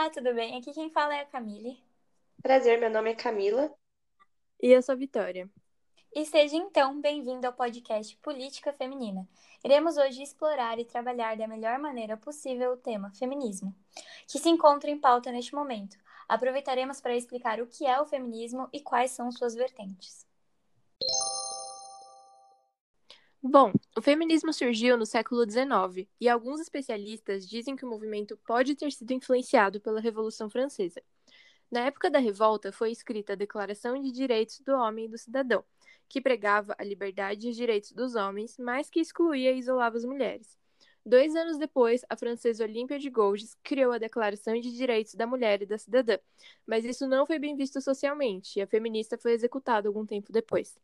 Olá, tudo bem? Aqui quem fala é a Camille. Prazer, meu nome é Camila. E eu sou a Vitória. E seja então bem-vindo ao podcast Política Feminina. Iremos hoje explorar e trabalhar da melhor maneira possível o tema feminismo, que se encontra em pauta neste momento. Aproveitaremos para explicar o que é o feminismo e quais são suas vertentes. Bom, o feminismo surgiu no século XIX e alguns especialistas dizem que o movimento pode ter sido influenciado pela Revolução Francesa. Na época da revolta foi escrita a Declaração de Direitos do Homem e do Cidadão, que pregava a liberdade e os direitos dos homens, mas que excluía e isolava as mulheres. Dois anos depois, a francesa Olímpia de Gouges criou a Declaração de Direitos da Mulher e da Cidadã, mas isso não foi bem visto socialmente e a feminista foi executada algum tempo depois.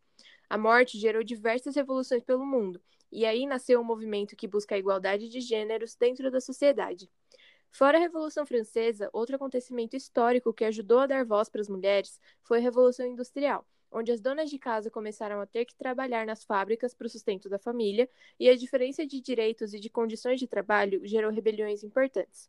A morte gerou diversas revoluções pelo mundo, e aí nasceu um movimento que busca a igualdade de gêneros dentro da sociedade. Fora a Revolução Francesa, outro acontecimento histórico que ajudou a dar voz para as mulheres foi a Revolução Industrial, onde as donas de casa começaram a ter que trabalhar nas fábricas para o sustento da família, e a diferença de direitos e de condições de trabalho gerou rebeliões importantes.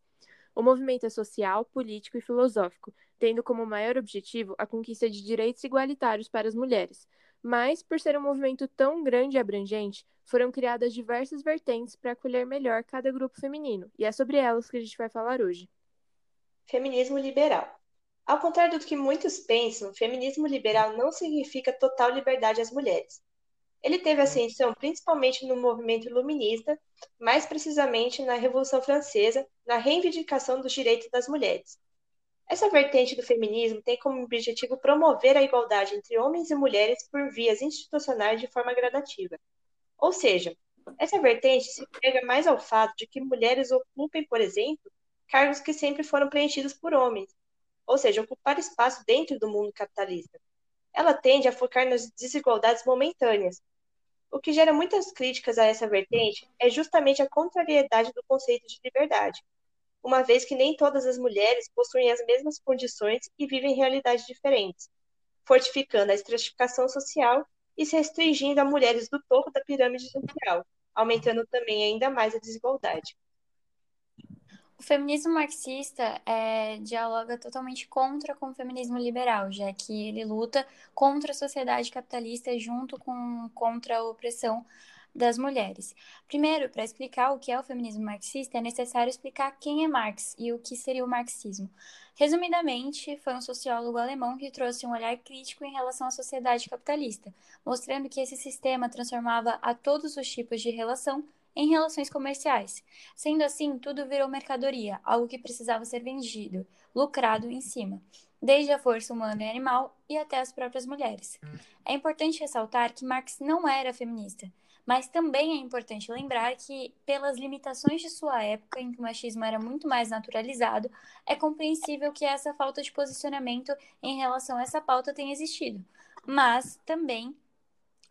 O movimento é social, político e filosófico, tendo como maior objetivo a conquista de direitos igualitários para as mulheres, mas, por ser um movimento tão grande e abrangente, foram criadas diversas vertentes para acolher melhor cada grupo feminino, e é sobre elas que a gente vai falar hoje. Feminismo liberal. Ao contrário do que muitos pensam, feminismo liberal não significa total liberdade às mulheres. Ele teve ascensão principalmente no movimento iluminista, mais precisamente na Revolução Francesa, na reivindicação dos direitos das mulheres. Essa vertente do feminismo tem como objetivo promover a igualdade entre homens e mulheres por vias institucionais de forma gradativa. Ou seja, essa vertente se pega mais ao fato de que mulheres ocupem, por exemplo, cargos que sempre foram preenchidos por homens, ou seja, ocupar espaço dentro do mundo capitalista. Ela tende a focar nas desigualdades momentâneas. O que gera muitas críticas a essa vertente é justamente a contrariedade do conceito de liberdade uma vez que nem todas as mulheres possuem as mesmas condições e vivem realidades diferentes, fortificando a estratificação social e se restringindo a mulheres do topo da pirâmide social, aumentando também ainda mais a desigualdade. O feminismo marxista é, dialoga totalmente contra com o feminismo liberal, já que ele luta contra a sociedade capitalista junto com contra a opressão das mulheres. Primeiro, para explicar o que é o feminismo marxista, é necessário explicar quem é Marx e o que seria o marxismo. Resumidamente, foi um sociólogo alemão que trouxe um olhar crítico em relação à sociedade capitalista, mostrando que esse sistema transformava a todos os tipos de relação em relações comerciais. Sendo assim, tudo virou mercadoria, algo que precisava ser vendido, lucrado em cima, desde a força humana e animal e até as próprias mulheres. É importante ressaltar que Marx não era feminista. Mas também é importante lembrar que, pelas limitações de sua época, em que o machismo era muito mais naturalizado, é compreensível que essa falta de posicionamento em relação a essa pauta tenha existido. Mas também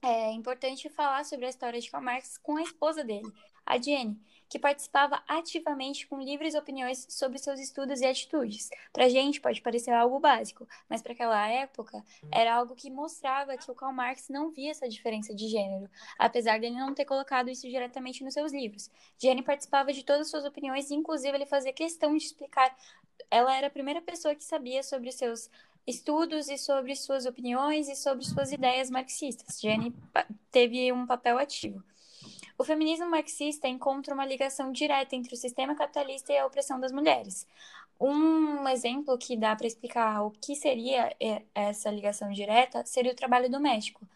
é importante falar sobre a história de Karl Marx com a esposa dele, a Jenny, que participava ativamente com livres opiniões sobre seus estudos e atitudes. Para gente pode parecer algo básico, mas para aquela época era algo que mostrava que o Karl Marx não via essa diferença de gênero, apesar dele não ter colocado isso diretamente nos seus livros. Jenny participava de todas as suas opiniões e, inclusive, ele fazia questão de explicar. Ela era a primeira pessoa que sabia sobre seus estudos e sobre suas opiniões e sobre suas ideias marxistas. Jenny teve um papel ativo. O feminismo marxista encontra uma ligação direta entre o sistema capitalista e a opressão das mulheres. Um exemplo que dá para explicar o que seria é, essa ligação direta seria o trabalho doméstico.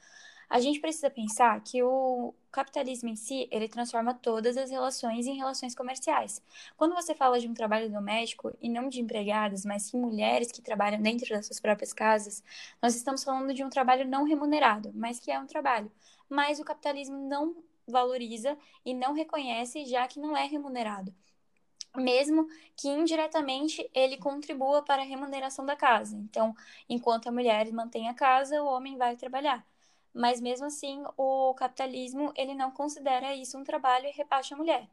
A gente precisa pensar que o capitalismo em si, ele transforma todas as relações em relações comerciais. Quando você fala de um trabalho doméstico, e não de empregadas, mas sim mulheres que trabalham dentro das suas próprias casas, nós estamos falando de um trabalho não remunerado, mas que é um trabalho. Mas o capitalismo não valoriza e não reconhece, já que não é remunerado. Mesmo que indiretamente ele contribua para a remuneração da casa. Então, enquanto a mulher mantém a casa, o homem vai trabalhar. Mas mesmo assim, o capitalismo ele não considera isso um trabalho e reparte a mulher.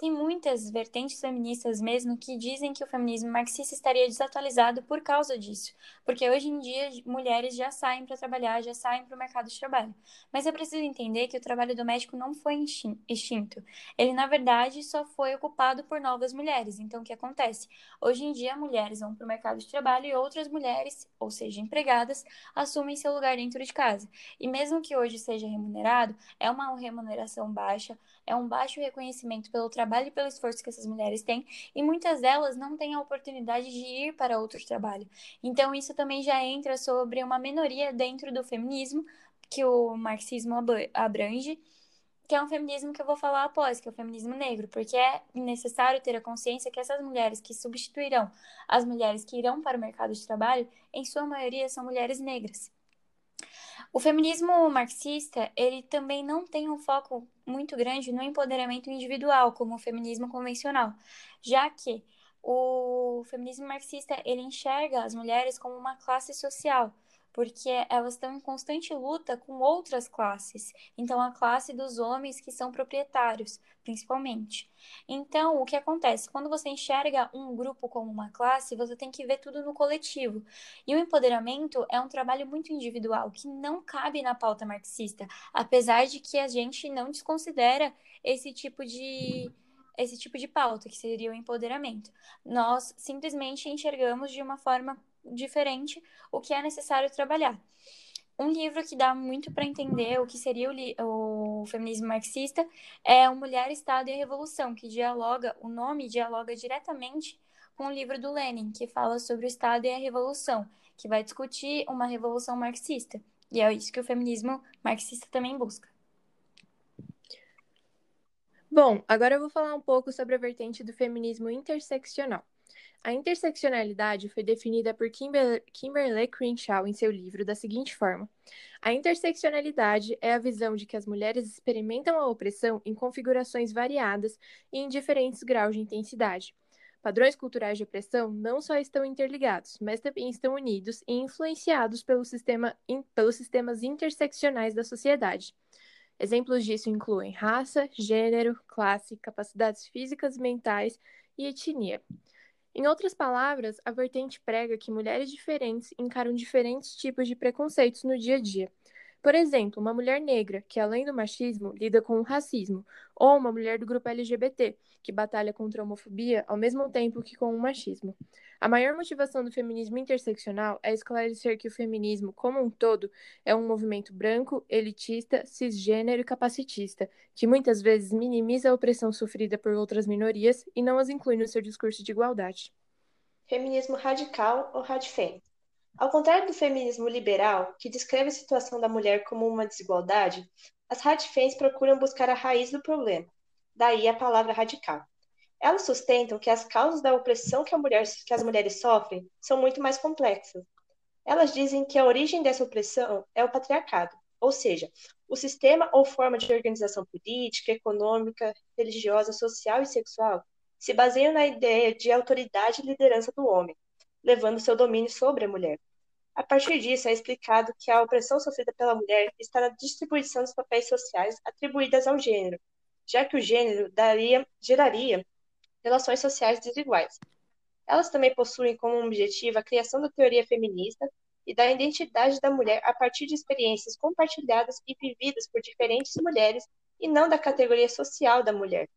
Tem muitas vertentes feministas mesmo que dizem que o feminismo marxista estaria desatualizado por causa disso, porque hoje em dia mulheres já saem para trabalhar, já saem para o mercado de trabalho. Mas é preciso entender que o trabalho doméstico não foi extinto. Ele, na verdade, só foi ocupado por novas mulheres. Então, o que acontece? Hoje em dia, mulheres vão para o mercado de trabalho e outras mulheres, ou seja, empregadas, assumem seu lugar dentro de casa. E mesmo que hoje seja remunerado, é uma remuneração baixa, é um baixo reconhecimento pelo trabalho e pelo esforço que essas mulheres têm, e muitas delas não têm a oportunidade de ir para outro trabalho. Então, isso também já entra sobre uma minoria dentro do feminismo, que o marxismo abrange, que é um feminismo que eu vou falar após, que é o feminismo negro, porque é necessário ter a consciência que essas mulheres que substituirão as mulheres que irão para o mercado de trabalho, em sua maioria são mulheres negras. O feminismo marxista, ele também não tem um foco muito grande no empoderamento individual, como o feminismo convencional, já que o feminismo marxista, ele enxerga as mulheres como uma classe social, porque elas estão em constante luta com outras classes. Então, a classe dos homens que são proprietários, principalmente. Então, o que acontece? Quando você enxerga um grupo como uma classe, você tem que ver tudo no coletivo. E o empoderamento é um trabalho muito individual, que não cabe na pauta marxista, apesar de que a gente não desconsidera esse tipo de esse tipo de pauta, que seria o empoderamento. Nós simplesmente enxergamos de uma forma diferente o que é necessário trabalhar. Um livro que dá muito para entender o que seria o, o, feminismo marxista é O Mulher, Estado e a Revolução, que dialoga, o nome dialoga diretamente com o livro do Lenin, que fala sobre o Estado e a Revolução, que vai discutir uma revolução marxista. E é isso que o feminismo marxista também busca. Bom, agora eu vou falar um pouco sobre a vertente do feminismo interseccional. A interseccionalidade foi definida por Kimber Kimberly Crenshaw em seu livro da seguinte forma: A interseccionalidade é a visão de que as mulheres experimentam a opressão em configurações variadas e em diferentes graus de intensidade. Padrões culturais de opressão não só estão interligados, mas também estão unidos e influenciados pelo sistema, pelos sistemas interseccionais da sociedade. Exemplos disso incluem raça, gênero, classe, capacidades físicas e mentais e etnia. Em outras palavras, a vertente prega que mulheres diferentes encaram diferentes tipos de preconceitos no dia a dia. Por exemplo, uma mulher negra, que além do machismo lida com o racismo, ou uma mulher do grupo LGBT, que batalha contra a homofobia ao mesmo tempo que com o machismo. A maior motivação do feminismo interseccional é esclarecer que o feminismo, como um todo, é um movimento branco, elitista, cisgênero e capacitista, que muitas vezes minimiza a opressão sofrida por outras minorias e não as inclui no seu discurso de igualdade. Feminismo radical ou radfem. Ao contrário do feminismo liberal, que descreve a situação da mulher como uma desigualdade, as radfens procuram buscar a raiz do problema, daí a palavra radical. Elas sustentam que as causas da opressão que, mulher, que as mulheres sofrem são muito mais complexas. Elas dizem que a origem dessa opressão é o patriarcado, ou seja, o sistema ou forma de organização política, econômica, religiosa, social e sexual se baseiam na ideia de autoridade e liderança do homem, levando seu domínio sobre a mulher. A partir disso, é explicado que a opressão sofrida pela mulher está na distribuição dos papéis sociais atribuídas ao gênero, já que o gênero daria, geraria relações sociais desiguais. Elas também possuem como objetivo a criação da teoria feminista e da identidade da mulher a partir de experiências compartilhadas e vividas por diferentes mulheres e não da categoria social da mulher.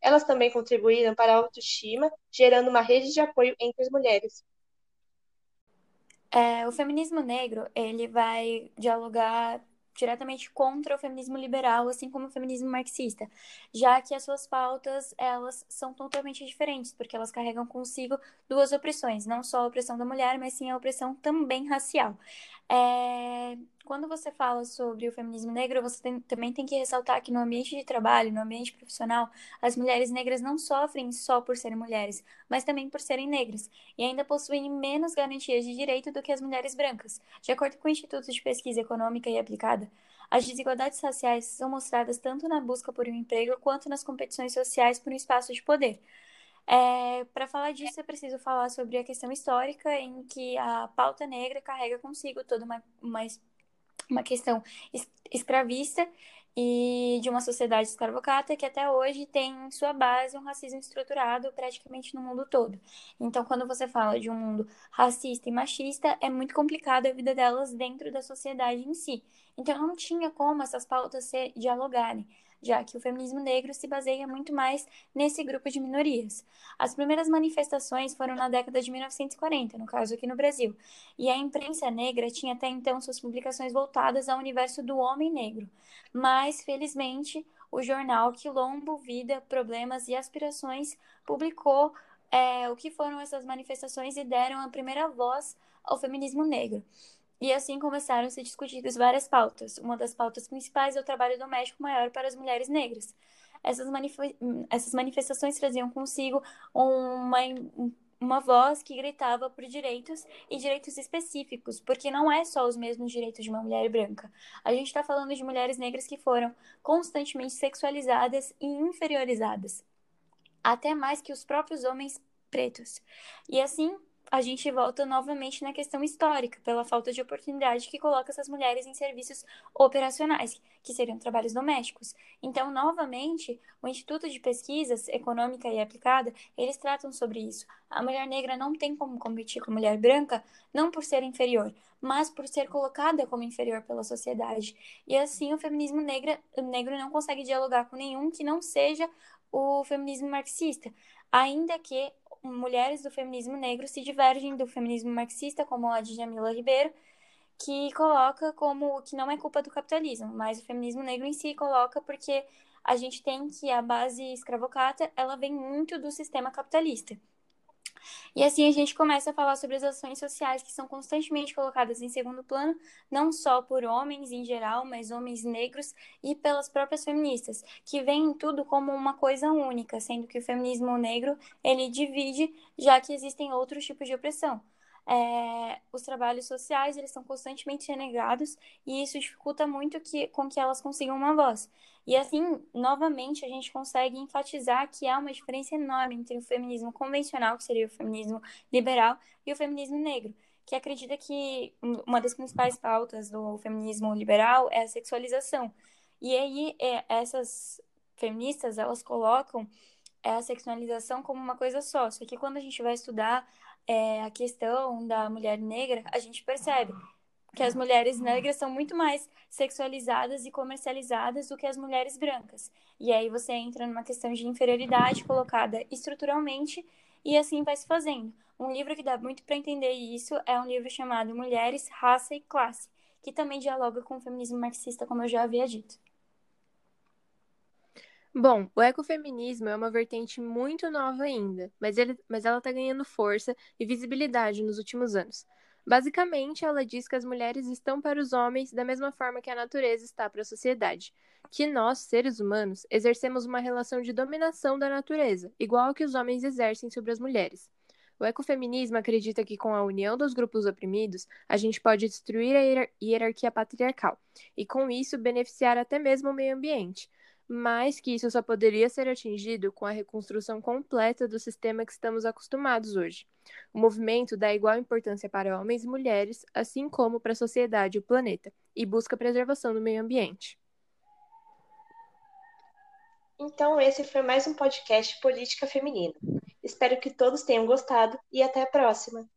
Elas também contribuíram para a autoestima, gerando uma rede de apoio entre as mulheres. É, o feminismo negro ele vai dialogar diretamente contra o feminismo liberal, assim como o feminismo marxista, já que as suas pautas elas são totalmente diferentes, porque elas carregam consigo duas opressões, não só a opressão da mulher, mas sim a opressão também racial. É... Quando você fala sobre o feminismo negro, você tem, também tem que ressaltar que no ambiente de trabalho, no ambiente profissional, as mulheres negras não sofrem só por serem mulheres, mas também por serem negras, e ainda possuem menos garantias de direito do que as mulheres brancas. De acordo com o Instituto de Pesquisa Econômica e Aplicada, as desigualdades raciais são mostradas tanto na busca por um emprego quanto nas competições sociais por um espaço de poder. É, Para falar disso, é preciso falar sobre a questão histórica em que a pauta negra carrega consigo toda uma, uma, uma questão escravista e de uma sociedade escravocrata que até hoje tem em sua base um racismo estruturado praticamente no mundo todo. Então, quando você fala de um mundo racista e machista, é muito complicado a vida delas dentro da sociedade em si. Então, não tinha como essas pautas se dialogarem já que o feminismo negro se baseia muito mais nesse grupo de minorias. As primeiras manifestações foram na década de 1940, no caso aqui no Brasil, e a imprensa negra tinha até então suas publicações voltadas ao universo do homem negro. Mas, felizmente, o jornal Quilombo, Vida, Problemas e Aspirações publicou é, o que foram essas manifestações e deram a primeira voz ao feminismo negro. E assim começaram a ser discutidas várias pautas. Uma das pautas principais é o trabalho doméstico maior para as mulheres negras. Essas, manif essas manifestações traziam consigo uma, uma voz que gritava por direitos e direitos específicos, porque não é só os mesmos direitos de uma mulher branca. A gente está falando de mulheres negras que foram constantemente sexualizadas e inferiorizadas, até mais que os próprios homens pretos. E assim, a gente volta novamente na questão histórica, pela falta de oportunidade que coloca essas mulheres em serviços operacionais, que seriam trabalhos domésticos. Então, novamente, o Instituto de Pesquisas Econômica e Aplicada, eles tratam sobre isso. A mulher negra não tem como competir com a mulher branca, não por ser inferior, mas por ser colocada como inferior pela sociedade. E assim, o feminismo negra, negro não consegue dialogar com nenhum que não seja o feminismo marxista, ainda que mulheres do feminismo negro se divergem do feminismo marxista, como a de Jamila Ribeiro, que coloca como que não é culpa do capitalismo, mas o feminismo negro em si coloca porque a gente tem que a base escravocrata, ela vem muito do sistema capitalista. E assim a gente começa a falar sobre as ações sociais que são constantemente colocadas em segundo plano, não só por homens em geral, mas homens negros e pelas próprias feministas, que veem tudo como uma coisa única, sendo que o feminismo negro ele divide, já que existem outros tipos de opressão é, os trabalhos sociais eles são constantemente renegados e isso dificulta muito que, com que elas consigam uma voz. E assim, novamente, a gente consegue enfatizar que há uma diferença enorme entre o feminismo convencional, que seria o feminismo liberal, e o feminismo negro, que acredita que uma das principais pautas do feminismo liberal é a sexualização. E aí, é, essas feministas, elas colocam a sexualização como uma coisa só, só que quando a gente vai estudar é, a questão da mulher negra, a gente percebe que as mulheres negras são muito mais sexualizadas e comercializadas do que as mulheres brancas. E aí você entra numa questão de inferioridade colocada estruturalmente e assim vai se fazendo. Um livro que dá muito para entender isso é um livro chamado Mulheres, Raça e Classe, que também dialoga com o feminismo marxista, como eu já havia dito. Bom, o ecofeminismo é uma vertente muito nova ainda, mas, ele, mas ela está ganhando força e visibilidade nos últimos anos. Basicamente, ela diz que as mulheres estão para os homens da mesma forma que a natureza está para a sociedade, que nós, seres humanos, exercemos uma relação de dominação da natureza, igual ao que os homens exercem sobre as mulheres. O ecofeminismo acredita que com a união dos grupos oprimidos, a gente pode destruir a hierarquia patriarcal e, com isso, beneficiar até mesmo o meio ambiente, mas que isso só poderia ser atingido com a reconstrução completa do sistema que estamos acostumados hoje. O movimento dá igual importância para homens e mulheres, assim como para a sociedade e o planeta, e busca a preservação do meio ambiente. Então, esse foi mais um podcast Política Feminina. Espero que todos tenham gostado e até a próxima!